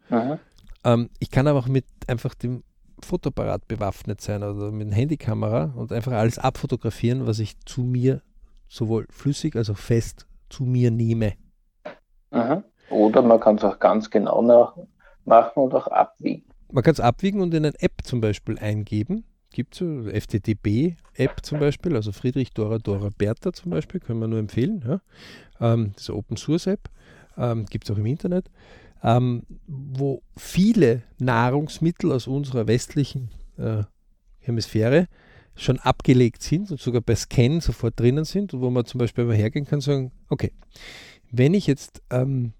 Mhm. Ähm, ich kann aber auch mit einfach dem Fotoapparat bewaffnet sein oder mit einer Handykamera und einfach alles abfotografieren, was ich zu mir sowohl flüssig als auch fest zu mir nehme. Mhm. Oder man kann es auch ganz genau nachmachen und auch abwiegen. Man kann es abwiegen und in eine App zum Beispiel eingeben. Gibt es FTTB-App zum Beispiel, also Friedrich Dora Dora Bertha zum Beispiel, können wir nur empfehlen. Ja. Ähm, das ist eine Open Source App, ähm, gibt es auch im Internet, ähm, wo viele Nahrungsmittel aus unserer westlichen äh, Hemisphäre schon abgelegt sind und sogar bei Scan sofort drinnen sind und wo man zum Beispiel mal hergehen kann und sagen, okay, wenn ich jetzt ähm,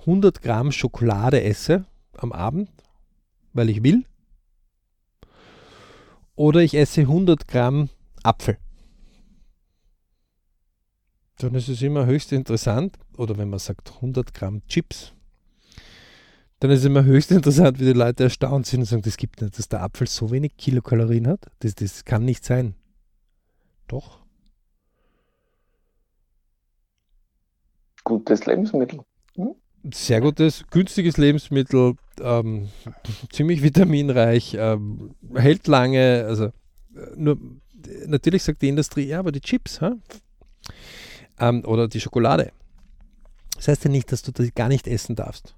100 Gramm Schokolade esse am Abend, weil ich will. Oder ich esse 100 Gramm Apfel. Dann ist es immer höchst interessant, oder wenn man sagt 100 Gramm Chips, dann ist es immer höchst interessant, wie die Leute erstaunt sind und sagen, das gibt nicht, dass der Apfel so wenig Kilokalorien hat. Das, das kann nicht sein. Doch. Gutes Lebensmittel. Sehr gutes, günstiges Lebensmittel, ähm, [laughs] ziemlich vitaminreich, ähm, hält lange, also äh, nur natürlich sagt die Industrie, ja, aber die Chips ähm, oder die Schokolade. Das heißt ja nicht, dass du das gar nicht essen darfst.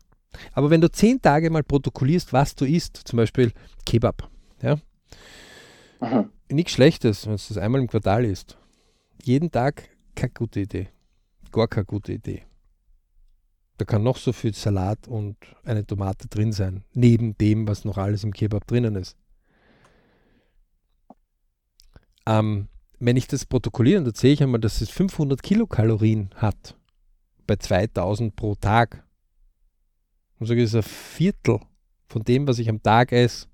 Aber wenn du zehn Tage mal protokollierst, was du isst, zum Beispiel Kebab, ja, nichts Schlechtes, wenn es das einmal im Quartal isst. Jeden Tag keine gute Idee. Gar keine gute Idee. Da kann noch so viel Salat und eine Tomate drin sein, neben dem, was noch alles im Kebab drinnen ist. Ähm, wenn ich das protokolliere, dann sehe ich einmal, dass es 500 Kilokalorien hat bei 2000 pro Tag. Und das ist ein Viertel von dem, was ich am Tag esse.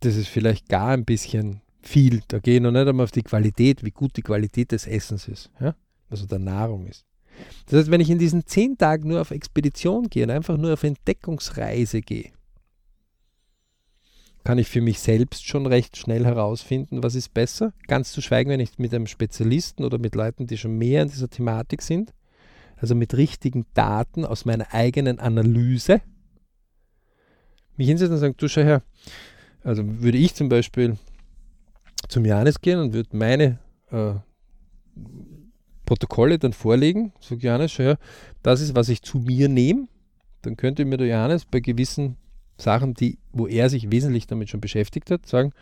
Das ist vielleicht gar ein bisschen viel. Da gehe ich noch nicht einmal auf die Qualität, wie gut die Qualität des Essens ist. Ja? Also der Nahrung ist. Das heißt, wenn ich in diesen zehn Tagen nur auf Expedition gehe und einfach nur auf Entdeckungsreise gehe, kann ich für mich selbst schon recht schnell herausfinden, was ist besser. Ganz zu schweigen, wenn ich mit einem Spezialisten oder mit Leuten, die schon mehr in dieser Thematik sind, also mit richtigen Daten aus meiner eigenen Analyse, mich hinsetzen und sagen, du schau her, also würde ich zum Beispiel zum Janis gehen und würde meine äh, Protokolle dann vorlegen. Sag Johannes, her, das ist, was ich zu mir nehme. Dann könnte mir der Johannes bei gewissen Sachen, die, wo er sich wesentlich damit schon beschäftigt hat, sagen,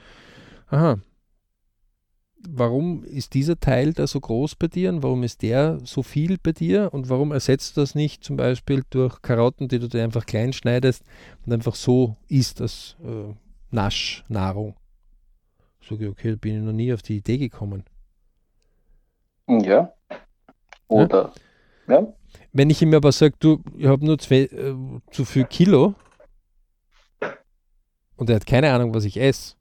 aha, warum ist dieser Teil da so groß bei dir und warum ist der so viel bei dir und warum ersetzt du das nicht zum Beispiel durch Karotten, die du dir einfach klein schneidest und einfach so isst als äh, Naschnahrung? Sag ich, okay, bin ich noch nie auf die Idee gekommen. Ja. Oder, ja. ja. Wenn ich ihm aber sage, du, ich habe nur zwei, äh, zu viel Kilo und er hat keine Ahnung, was ich esse,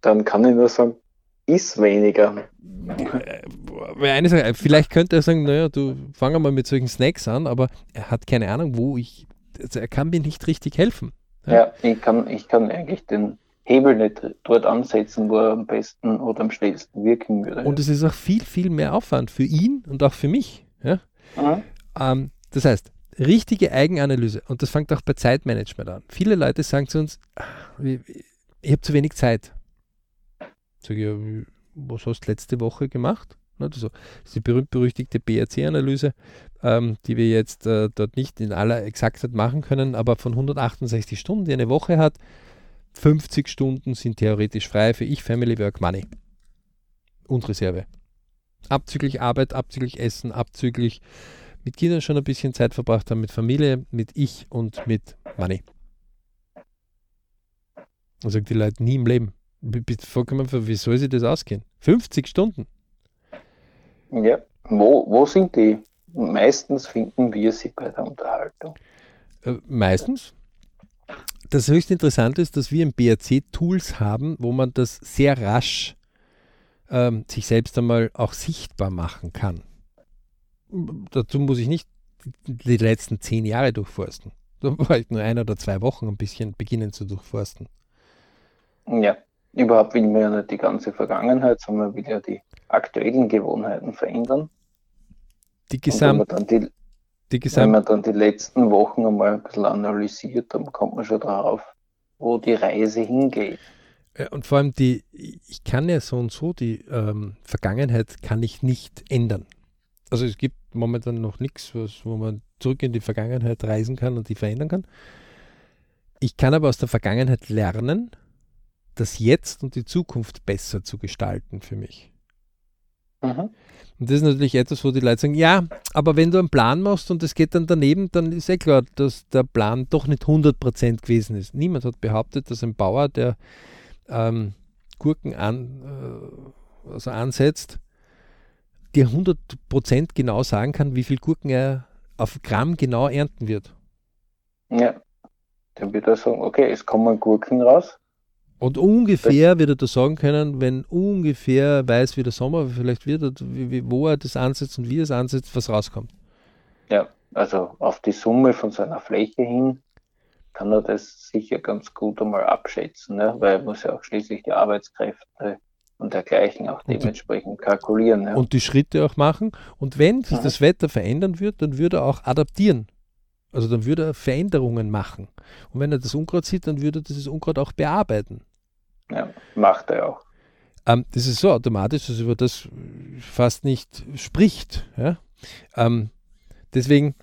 dann kann ich nur sagen, ist weniger. Eine Sache, vielleicht könnte er sagen, naja, du fang mal mit solchen Snacks an, aber er hat keine Ahnung, wo ich, also er kann mir nicht richtig helfen. Ja, ja ich, kann, ich kann eigentlich den Hebel nicht dort ansetzen, wo er am besten oder am schnellsten wirken würde. Und es ist auch viel, viel mehr Aufwand für ihn und auch für mich. Ja? Mhm. Ähm, das heißt, richtige Eigenanalyse, und das fängt auch bei Zeitmanagement an. Viele Leute sagen zu uns, ah, ich habe zu wenig Zeit. Sag ich, was hast du letzte Woche gemacht? Also, das ist die berühmt-berüchtigte BRC-Analyse, ähm, die wir jetzt äh, dort nicht in aller Exaktheit machen können, aber von 168 Stunden, die eine Woche hat, 50 Stunden sind theoretisch frei für Ich, Family, Work, Money und Reserve. Abzüglich Arbeit, abzüglich Essen, abzüglich mit Kindern schon ein bisschen Zeit verbracht haben, mit Familie, mit Ich und mit Money. Und sagt die Leute nie im Leben vollkommen wie soll sich das ausgehen? 50 Stunden. Ja, wo, wo sind die? Meistens finden wir sie bei der Unterhaltung. Äh, meistens. Das höchst Interessante ist, dass wir im BRC Tools haben, wo man das sehr rasch ähm, sich selbst einmal auch sichtbar machen kann. Dazu muss ich nicht die letzten zehn Jahre durchforsten. Da war ich nur ein oder zwei Wochen ein bisschen beginnen zu durchforsten. Ja überhaupt will man ja nicht die ganze Vergangenheit, sondern will ja die aktuellen Gewohnheiten verändern. Die Gesamt, wenn, man die, Gesamt wenn man dann die letzten Wochen einmal ein bisschen analysiert, dann kommt man schon darauf, wo die Reise hingeht. Und vor allem die, ich kann ja so und so, die ähm, Vergangenheit kann ich nicht ändern. Also es gibt momentan noch nichts, wo man zurück in die Vergangenheit reisen kann und die verändern kann. Ich kann aber aus der Vergangenheit lernen das Jetzt und die Zukunft besser zu gestalten für mich. Mhm. Und das ist natürlich etwas, wo die Leute sagen, ja, aber wenn du einen Plan machst und es geht dann daneben, dann ist eh klar, dass der Plan doch nicht 100% gewesen ist. Niemand hat behauptet, dass ein Bauer, der ähm, Gurken an, äh, also ansetzt, dir 100% genau sagen kann, wie viel Gurken er auf Gramm genau ernten wird. Ja, dann wird er sagen, okay, es kommen Gurken raus, und ungefähr wird er da sagen können, wenn ungefähr weiß, wie der Sommer vielleicht wird, wo er das ansetzt und wie er es ansetzt, was rauskommt. Ja, also auf die Summe von seiner Fläche hin kann er das sicher ganz gut einmal abschätzen, ne? weil er muss ja auch schließlich die Arbeitskräfte und dergleichen auch dementsprechend kalkulieren. Ja. Und die Schritte auch machen. Und wenn sich mhm. das Wetter verändern wird, dann würde er auch adaptieren. Also dann würde er Veränderungen machen. Und wenn er das Unkraut sieht, dann würde er dieses Unkraut auch bearbeiten. Ja, macht er auch. Ähm, das ist so automatisch, dass über das fast nicht spricht. Ja? Ähm, deswegen,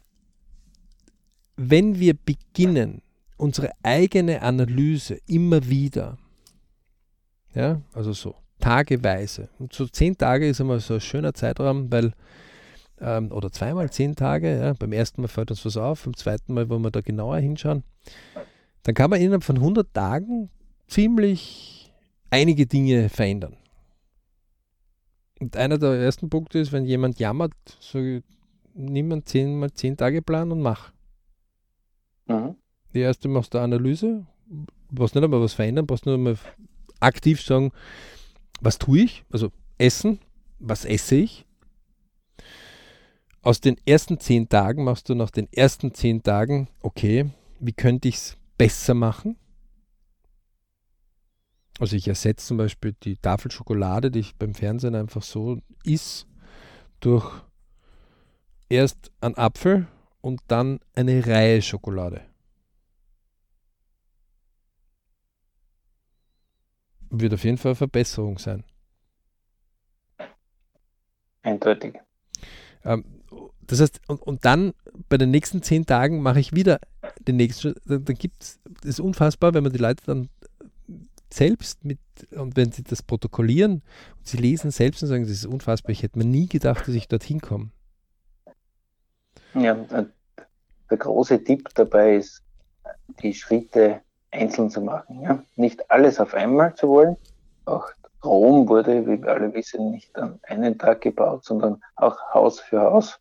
wenn wir beginnen, unsere eigene Analyse immer wieder, ja, also so tageweise, und so zehn Tage ist immer so ein schöner Zeitraum, weil ähm, oder zweimal zehn Tage, ja, beim ersten Mal fällt uns was auf, beim zweiten Mal wollen wir da genauer hinschauen, dann kann man innerhalb von 100 Tagen ziemlich einige Dinge verändern. Und einer der ersten Punkte ist, wenn jemand jammert, ich, nimm einen 10 mal 10 Tage Plan und mach. Mhm. Die erste machst du Analyse, brauchst nicht einmal was verändern, brauchst nur einmal aktiv sagen, was tue ich, also essen, was esse ich. Aus den ersten zehn Tagen machst du nach den ersten zehn Tagen, okay, wie könnte ich es besser machen? Also ich ersetze zum Beispiel die Tafel Schokolade, die ich beim Fernsehen einfach so isst, durch erst einen Apfel und dann eine Reihe Schokolade. Wird auf jeden Fall eine Verbesserung sein. Eindeutig. Ähm, das heißt, und, und dann bei den nächsten zehn Tagen mache ich wieder den nächsten, dann, dann gibt es, das ist unfassbar, wenn man die Leute dann selbst mit, und wenn sie das protokollieren und sie lesen selbst und sagen, das ist unfassbar, ich hätte mir nie gedacht, dass ich dorthin komme. Ja, der große Tipp dabei ist, die Schritte einzeln zu machen. Ja? Nicht alles auf einmal zu wollen. Auch Rom wurde, wie wir alle wissen, nicht an einen Tag gebaut, sondern auch Haus für Haus.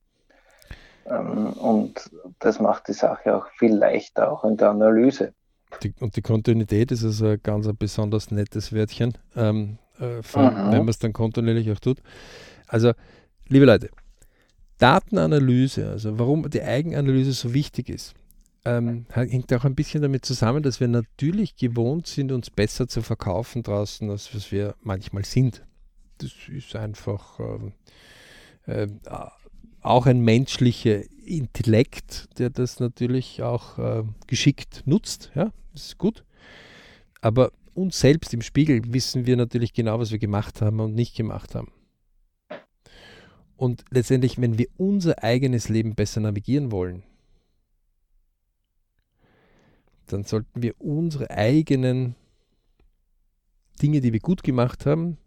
Ähm, und das macht die Sache auch viel leichter, auch in der Analyse. Die, und die Kontinuität ist also ein ganz ein besonders nettes Wörtchen, ähm, äh, von, wenn man es dann kontinuierlich auch tut. Also, liebe Leute, Datenanalyse, also warum die Eigenanalyse so wichtig ist, ähm, hängt auch ein bisschen damit zusammen, dass wir natürlich gewohnt sind, uns besser zu verkaufen draußen, als was wir manchmal sind. Das ist einfach ähm, äh, auch ein menschlicher Intellekt, der das natürlich auch äh, geschickt nutzt. Ja, ist gut. Aber uns selbst im Spiegel wissen wir natürlich genau, was wir gemacht haben und nicht gemacht haben. Und letztendlich, wenn wir unser eigenes Leben besser navigieren wollen, dann sollten wir unsere eigenen Dinge, die wir gut gemacht haben,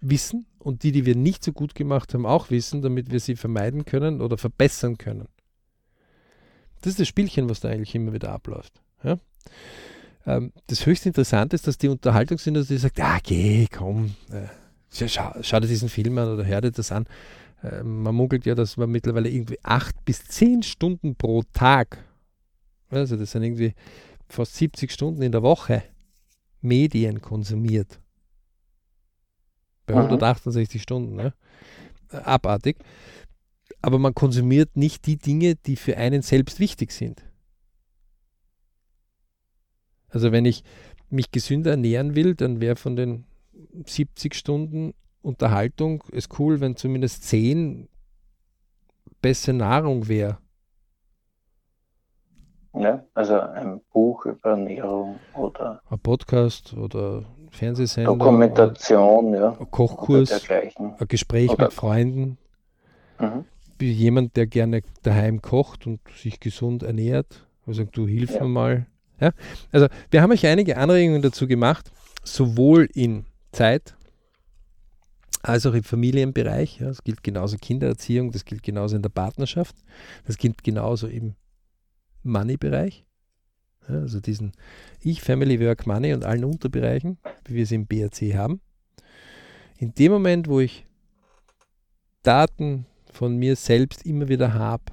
wissen und die, die wir nicht so gut gemacht haben, auch wissen, damit wir sie vermeiden können oder verbessern können. Das ist das Spielchen, was da eigentlich immer wieder abläuft. Ja? Ähm, das höchst Interessante ist, dass die Unterhaltungsindustrie sagt, ah, geh, komm, äh, schau, schau, dir diesen Film an oder hör dir das an. Äh, man munkelt ja, dass man mittlerweile irgendwie acht bis zehn Stunden pro Tag, also das sind irgendwie fast 70 Stunden in der Woche Medien konsumiert. Bei 168 Stunden. Ne? Abartig. Aber man konsumiert nicht die Dinge, die für einen selbst wichtig sind. Also wenn ich mich gesünder ernähren will, dann wäre von den 70 Stunden Unterhaltung es cool, wenn zumindest 10 bessere Nahrung wäre. Ja, also ein Buch über Ernährung oder ein Podcast oder Fernsehsender. Dokumentation, ja. Ein Kochkurs, ein Gespräch oder mit Freunden. Mhm. Jemand, der gerne daheim kocht und sich gesund ernährt. Also du hilf ja. mir mal. Ja? Also wir haben euch einige Anregungen dazu gemacht, sowohl in Zeit als auch im Familienbereich. Ja, das gilt genauso Kindererziehung, das gilt genauso in der Partnerschaft, das gilt genauso im Money-Bereich. Also diesen Ich, Family, Work, Money und allen Unterbereichen, wie wir sie im BRC haben. In dem Moment, wo ich Daten von mir selbst immer wieder habe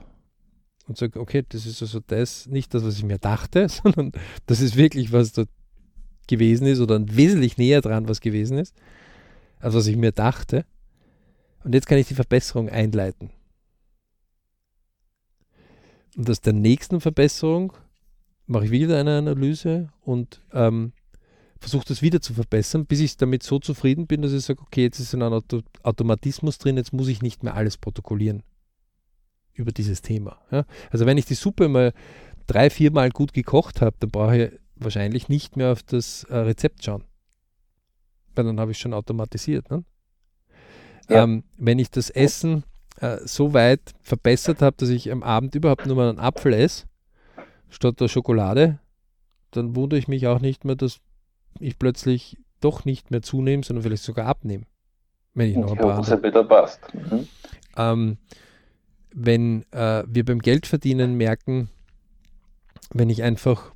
und sage, okay, das ist also das, nicht das, was ich mir dachte, [laughs] sondern das ist wirklich, was dort gewesen ist oder wesentlich näher dran, was gewesen ist, als was ich mir dachte. Und jetzt kann ich die Verbesserung einleiten. Und aus der nächsten Verbesserung mache ich wieder eine Analyse und ähm, versuche das wieder zu verbessern, bis ich damit so zufrieden bin, dass ich sage, okay, jetzt ist ein Auto Automatismus drin, jetzt muss ich nicht mehr alles protokollieren über dieses Thema. Ja? Also wenn ich die Suppe mal drei, viermal gut gekocht habe, dann brauche ich wahrscheinlich nicht mehr auf das äh, Rezept schauen. Weil dann habe ich schon automatisiert. Ne? Ja. Ähm, wenn ich das Essen äh, so weit verbessert habe, dass ich am Abend überhaupt nur mal einen Apfel esse, statt der Schokolade, dann wundere ich mich auch nicht mehr, dass ich plötzlich doch nicht mehr zunehme, sondern vielleicht sogar abnehme. Wenn ich noch ein paar andere. wieder passt. Mhm. Ähm, wenn äh, wir beim Geldverdienen merken, wenn ich einfach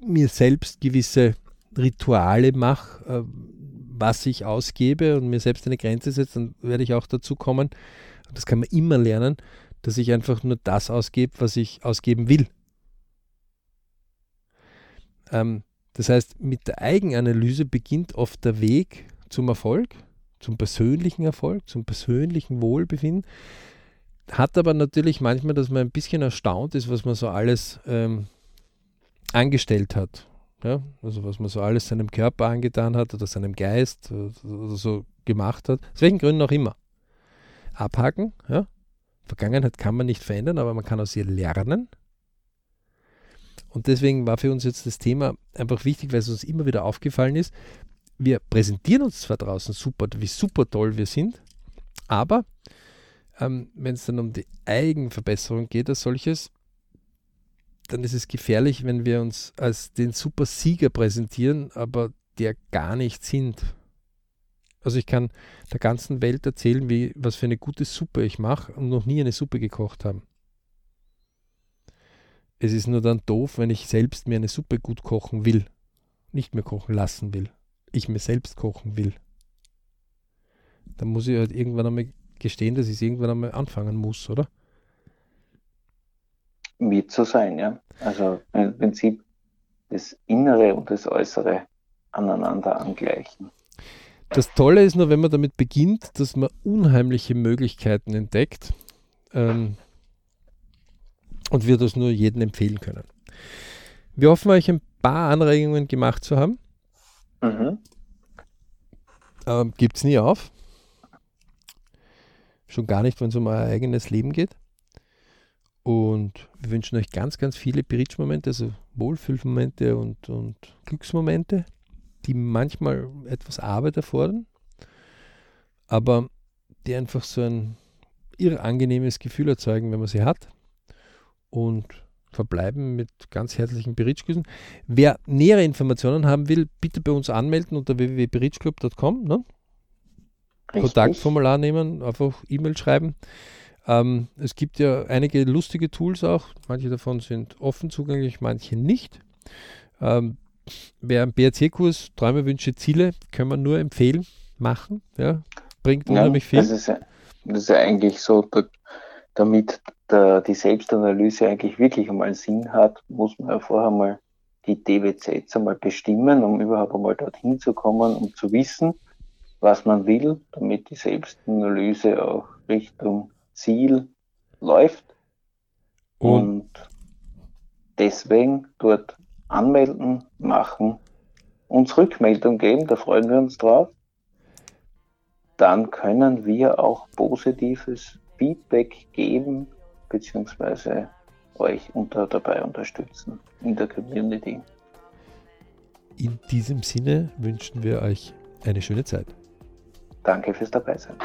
mir selbst gewisse Rituale mache, äh, was ich ausgebe und mir selbst eine Grenze setze, dann werde ich auch dazu kommen, das kann man immer lernen, dass ich einfach nur das ausgebe, was ich ausgeben will. Ähm, das heißt, mit der Eigenanalyse beginnt oft der Weg zum Erfolg, zum persönlichen Erfolg, zum persönlichen Wohlbefinden. Hat aber natürlich manchmal, dass man ein bisschen erstaunt ist, was man so alles ähm, angestellt hat. Ja? Also was man so alles seinem Körper angetan hat oder seinem Geist oder, so gemacht hat. Aus welchen Gründen auch immer abhaken. Ja? Vergangenheit kann man nicht verändern, aber man kann aus ihr lernen. Und deswegen war für uns jetzt das Thema einfach wichtig, weil es uns immer wieder aufgefallen ist. Wir präsentieren uns zwar draußen super, wie super toll wir sind, aber ähm, wenn es dann um die Eigenverbesserung geht als solches, dann ist es gefährlich, wenn wir uns als den super Sieger präsentieren, aber der gar nicht sind. Also ich kann der ganzen Welt erzählen, wie, was für eine gute Suppe ich mache und noch nie eine Suppe gekocht haben. Es ist nur dann doof, wenn ich selbst mir eine Suppe gut kochen will, nicht mehr kochen lassen will, ich mir selbst kochen will. Dann muss ich halt irgendwann einmal gestehen, dass ich es irgendwann einmal anfangen muss, oder? Wird so sein, ja. Also im Prinzip das Innere und das Äußere aneinander angleichen. Das Tolle ist nur, wenn man damit beginnt, dass man unheimliche Möglichkeiten entdeckt ähm, und wir das nur jedem empfehlen können. Wir hoffen, euch ein paar Anregungen gemacht zu haben. Mhm. Ähm, Gibt es nie auf. Schon gar nicht, wenn es um euer eigenes Leben geht. Und wir wünschen euch ganz, ganz viele Bridge-Momente, also Wohlfühlmomente und, und Glücksmomente, die manchmal etwas Arbeit erfordern, aber die einfach so ein irre angenehmes Gefühl erzeugen, wenn man sie hat. Und verbleiben mit ganz herzlichen Bridge-Grüßen. Wer nähere Informationen haben will, bitte bei uns anmelden unter www.bridgeclub.com. Ne? Kontaktformular nehmen, einfach E-Mail schreiben. Ähm, es gibt ja einige lustige Tools auch. Manche davon sind offen zugänglich, manche nicht. Ähm, wer einen BRC-Kurs Träume, Wünsche, Ziele, können wir nur empfehlen, machen. Ja, bringt unheimlich viel. Das ist, ja, das ist ja eigentlich so, damit der, die Selbstanalyse eigentlich wirklich einmal Sinn hat, muss man ja vorher mal die DWZs einmal bestimmen, um überhaupt einmal dorthin zu kommen, um zu wissen, was man will, damit die Selbstanalyse auch Richtung Ziel läuft. Und, und deswegen dort anmelden, machen, uns Rückmeldung geben, da freuen wir uns drauf. Dann können wir auch positives Feedback geben, beziehungsweise euch unter, dabei unterstützen in der Community. In diesem Sinne wünschen wir euch eine schöne Zeit. Danke fürs Dabeisein.